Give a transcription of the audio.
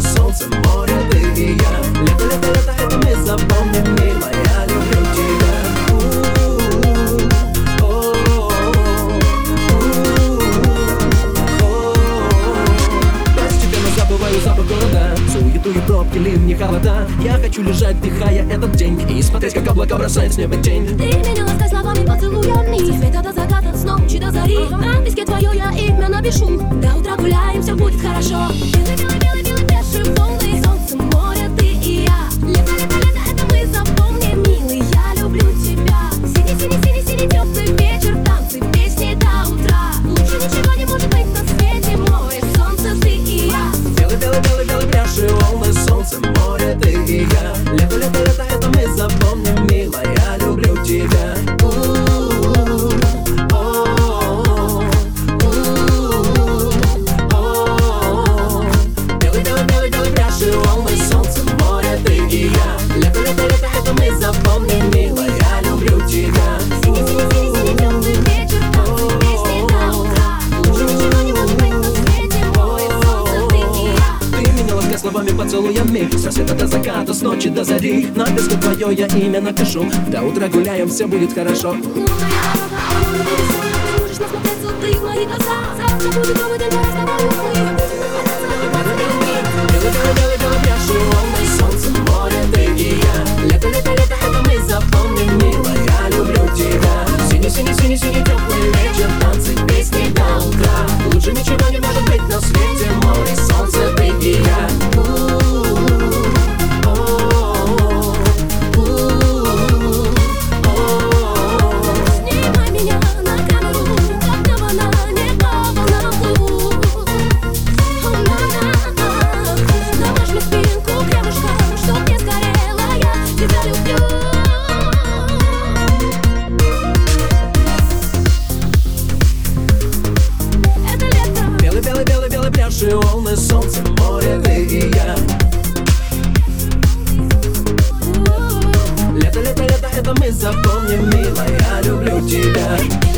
солнце, море, ты и я. Лето, лето, лето, это мы запомним, милая, люблю тебя. Запах города Суету и пробки, лин, не холода Я хочу лежать, дыхая этот день И смотреть, как облака бросает с неба тень Ты меня ласкай словами, поцелуями Со света до заката, с ночи до зари На песке твое я имя напишу До утра гуляем, все будет хорошо Белый, белый Baby girl словами поцелуями Со света до заката, с ночи до зари на песку твое я имя напишу До утра гуляем, все будет хорошо Лунная, ты сможешь насмотреться ты в мои глаза Завтра будет новый день, давай с тобой Уставшие волны, солнце, море, ты и я. Лето, лето, лето, это мы запомним, милая, люблю тебя.